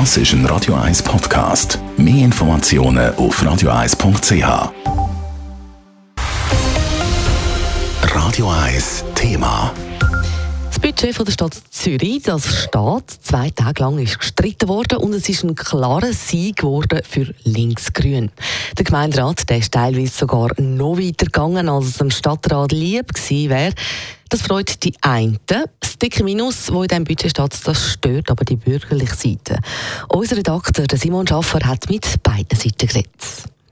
Das ist ein Radio 1 Podcast. Mehr Informationen auf radio1.ch. Radio 1 Thema. Das Budget von der Stadt Zürich, das steht, zwei Tage lang ist gestritten worden und es ist ein klarer Sieg geworden für Linksgrün. Der Gemeinderat der ist teilweise sogar noch weiter gegangen, als es dem Stadtrat lieb gewesen wäre. Das freut die einen. Das dicke Minus, das in diesem Budget steht, das stört aber die bürgerliche Seite. Unser Redakteur Simon Schaffer hat mit beiden Seiten geredet.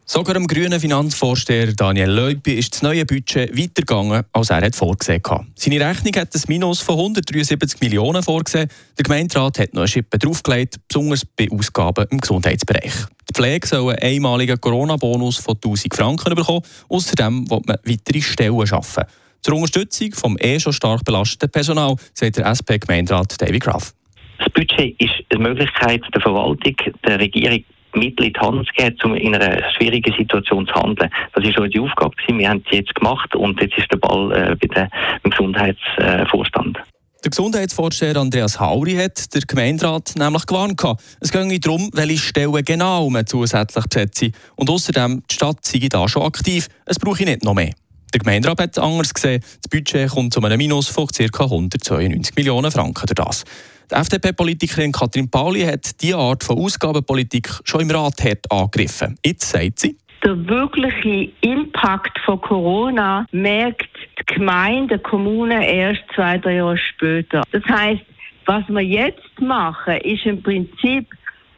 Sogar dem grünen Finanzvorsteher Daniel Leupi ist das neue Budget weitergegangen, als er hat vorgesehen hatte. Seine Rechnung hat ein Minus von 173 Millionen vorgesehen. Der Gemeinderat hat noch eine Schippe draufgelegt, besonders bei Ausgaben im Gesundheitsbereich. Die Pflege soll einen einmaligen Corona-Bonus von 1000 Franken bekommen. Außerdem will man weitere Stellen schaffen. Zur Unterstützung vom eh schon stark belasteten Personal, sagt der SP-Gemeinderat David Graf. Das Budget ist eine Möglichkeit der Verwaltung, der Regierung Mittel in die Hand zu geben, um in einer schwierigen Situation zu handeln. Das ist die Aufgabe gewesen. Wir haben sie jetzt gemacht und jetzt ist der Ball äh, bei der, beim Gesundheitsvorstand. Der Gesundheitsvorsteher Andreas Hauri hat der Gemeinderat nämlich gewarnt. Es ging darum, welche Stellen genau man zusätzlich besetzt. Und außerdem, die Stadt sei da schon aktiv. Es brauche nicht noch mehr. Der Gemeinderat hat anders gesehen. Das Budget kommt zu einem Minus von ca. 192 Millionen Franken das. Die FDP-Politikerin Katrin Pauli hat diese Art von Ausgabenpolitik schon im Rat hart angegriffen. Jetzt sagt sie, der wirkliche Impact von Corona merkt die Gemeinde, die Kommune erst zwei, drei Jahre später. Das heißt, was wir jetzt machen, ist im Prinzip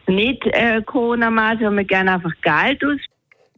nicht äh, Corona-Maßnahmen, wir geben einfach Geld aus.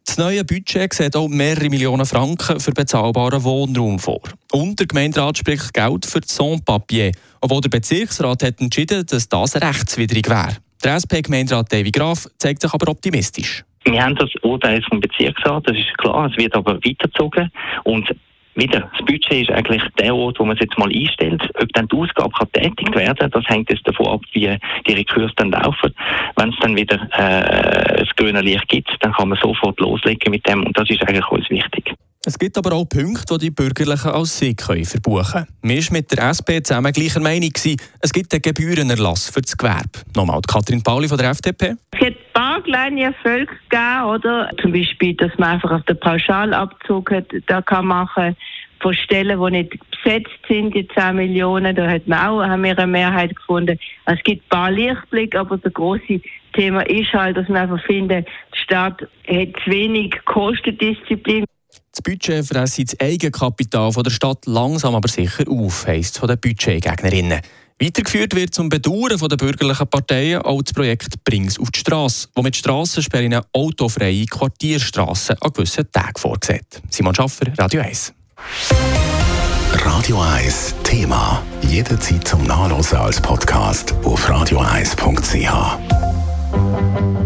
Das neue Budget sieht auch mehrere Millionen Franken für bezahlbaren Wohnraum vor. Und der Gemeinderat spricht Geld für das Sans-Papier, obwohl der Bezirksrat hat entschieden, dass das rechtswidrig wäre. Der SP-Gemeinderat David Graf zeigt sich aber optimistisch. Wir haben das Urteil vom Bezirksrat, das ist klar, es wird aber weitergezogen und wieder, das Budget ist eigentlich der Ort, wo man es jetzt mal einstellt. Ob dann die Ausgabe kann tätig werden, das hängt jetzt davon ab, wie die Rekurs dann laufen. Wenn es dann wieder äh, das grüne Licht gibt, dann kann man sofort loslegen mit dem und das ist eigentlich uns wichtig. Es gibt aber auch Punkte, die die Bürgerlichen als Sieg verbuchen können. Wir waren mit der SP zusammen gleicher Meinung. Es gibt einen Gebührenerlass für das Gewerbe. Nochmal Katrin Pauli von der FDP. Es gibt kleine Erfolge gegeben, oder? Zum Beispiel, dass man einfach auf den Pauschalabzug hat, da kann machen von Stellen, die nicht besetzt sind, die 10 Millionen, da hat man auch, haben wir eine Mehrheit gefunden. Es gibt ein paar Lichtblicke, aber das große Thema ist halt, dass wir einfach finden, die Stadt hat zu wenig Kostendisziplin. Das Budget fresse das Eigenkapital der Stadt langsam aber sicher auf, heisst es von den Budgetgegnerinnen. Weitergeführt wird zum Bedauern der bürgerlichen Parteien auch das Projekt Brings auf die Straße, das mit Strassensperren autofreie Quartierstrassen an gewissen Tagen vorsieht. Simon Schaffer, Radio 1. Radio 1 Thema. Jederzeit zum Nachlesen als Podcast auf radio1.ch.